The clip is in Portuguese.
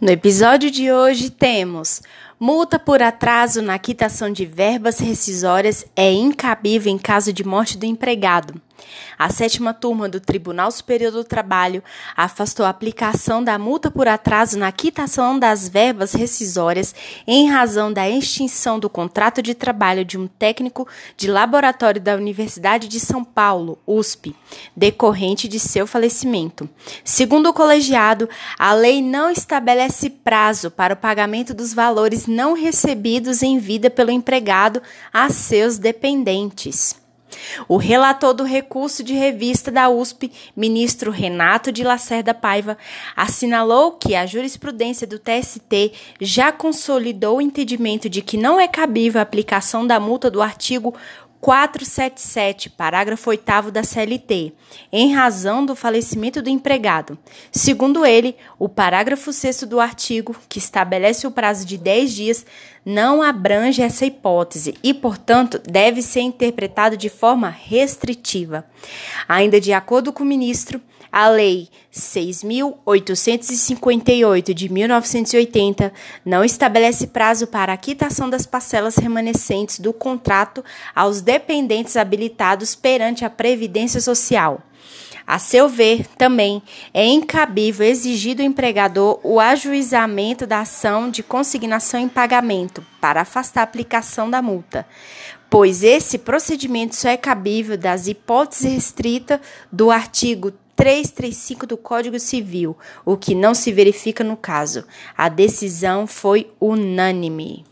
No episódio de hoje temos multa por atraso na quitação de verbas rescisórias é incabível em caso de morte do empregado. A sétima turma do Tribunal Superior do Trabalho afastou a aplicação da multa por atraso na quitação das verbas rescisórias em razão da extinção do contrato de trabalho de um técnico de laboratório da Universidade de São Paulo, USP, decorrente de seu falecimento. Segundo o colegiado, a lei não estabelece prazo para o pagamento dos valores não recebidos em vida pelo empregado a seus dependentes. O relator do recurso de revista da USP, ministro Renato de Lacerda Paiva, assinalou que a jurisprudência do TST já consolidou o entendimento de que não é cabível a aplicação da multa do artigo 477, parágrafo 8 da CLT, em razão do falecimento do empregado. Segundo ele, o parágrafo 6 do artigo, que estabelece o prazo de 10 dias, não abrange essa hipótese e, portanto, deve ser interpretado de forma restritiva. Ainda de acordo com o ministro, a Lei 6.858 de 1980 não estabelece prazo para a quitação das parcelas remanescentes do contrato aos dependentes habilitados perante a Previdência Social. A seu ver, também é incabível exigir do empregador o ajuizamento da ação de consignação em pagamento para afastar a aplicação da multa, pois esse procedimento só é cabível das hipóteses restritas do artigo 335 do Código Civil, o que não se verifica no caso. A decisão foi unânime.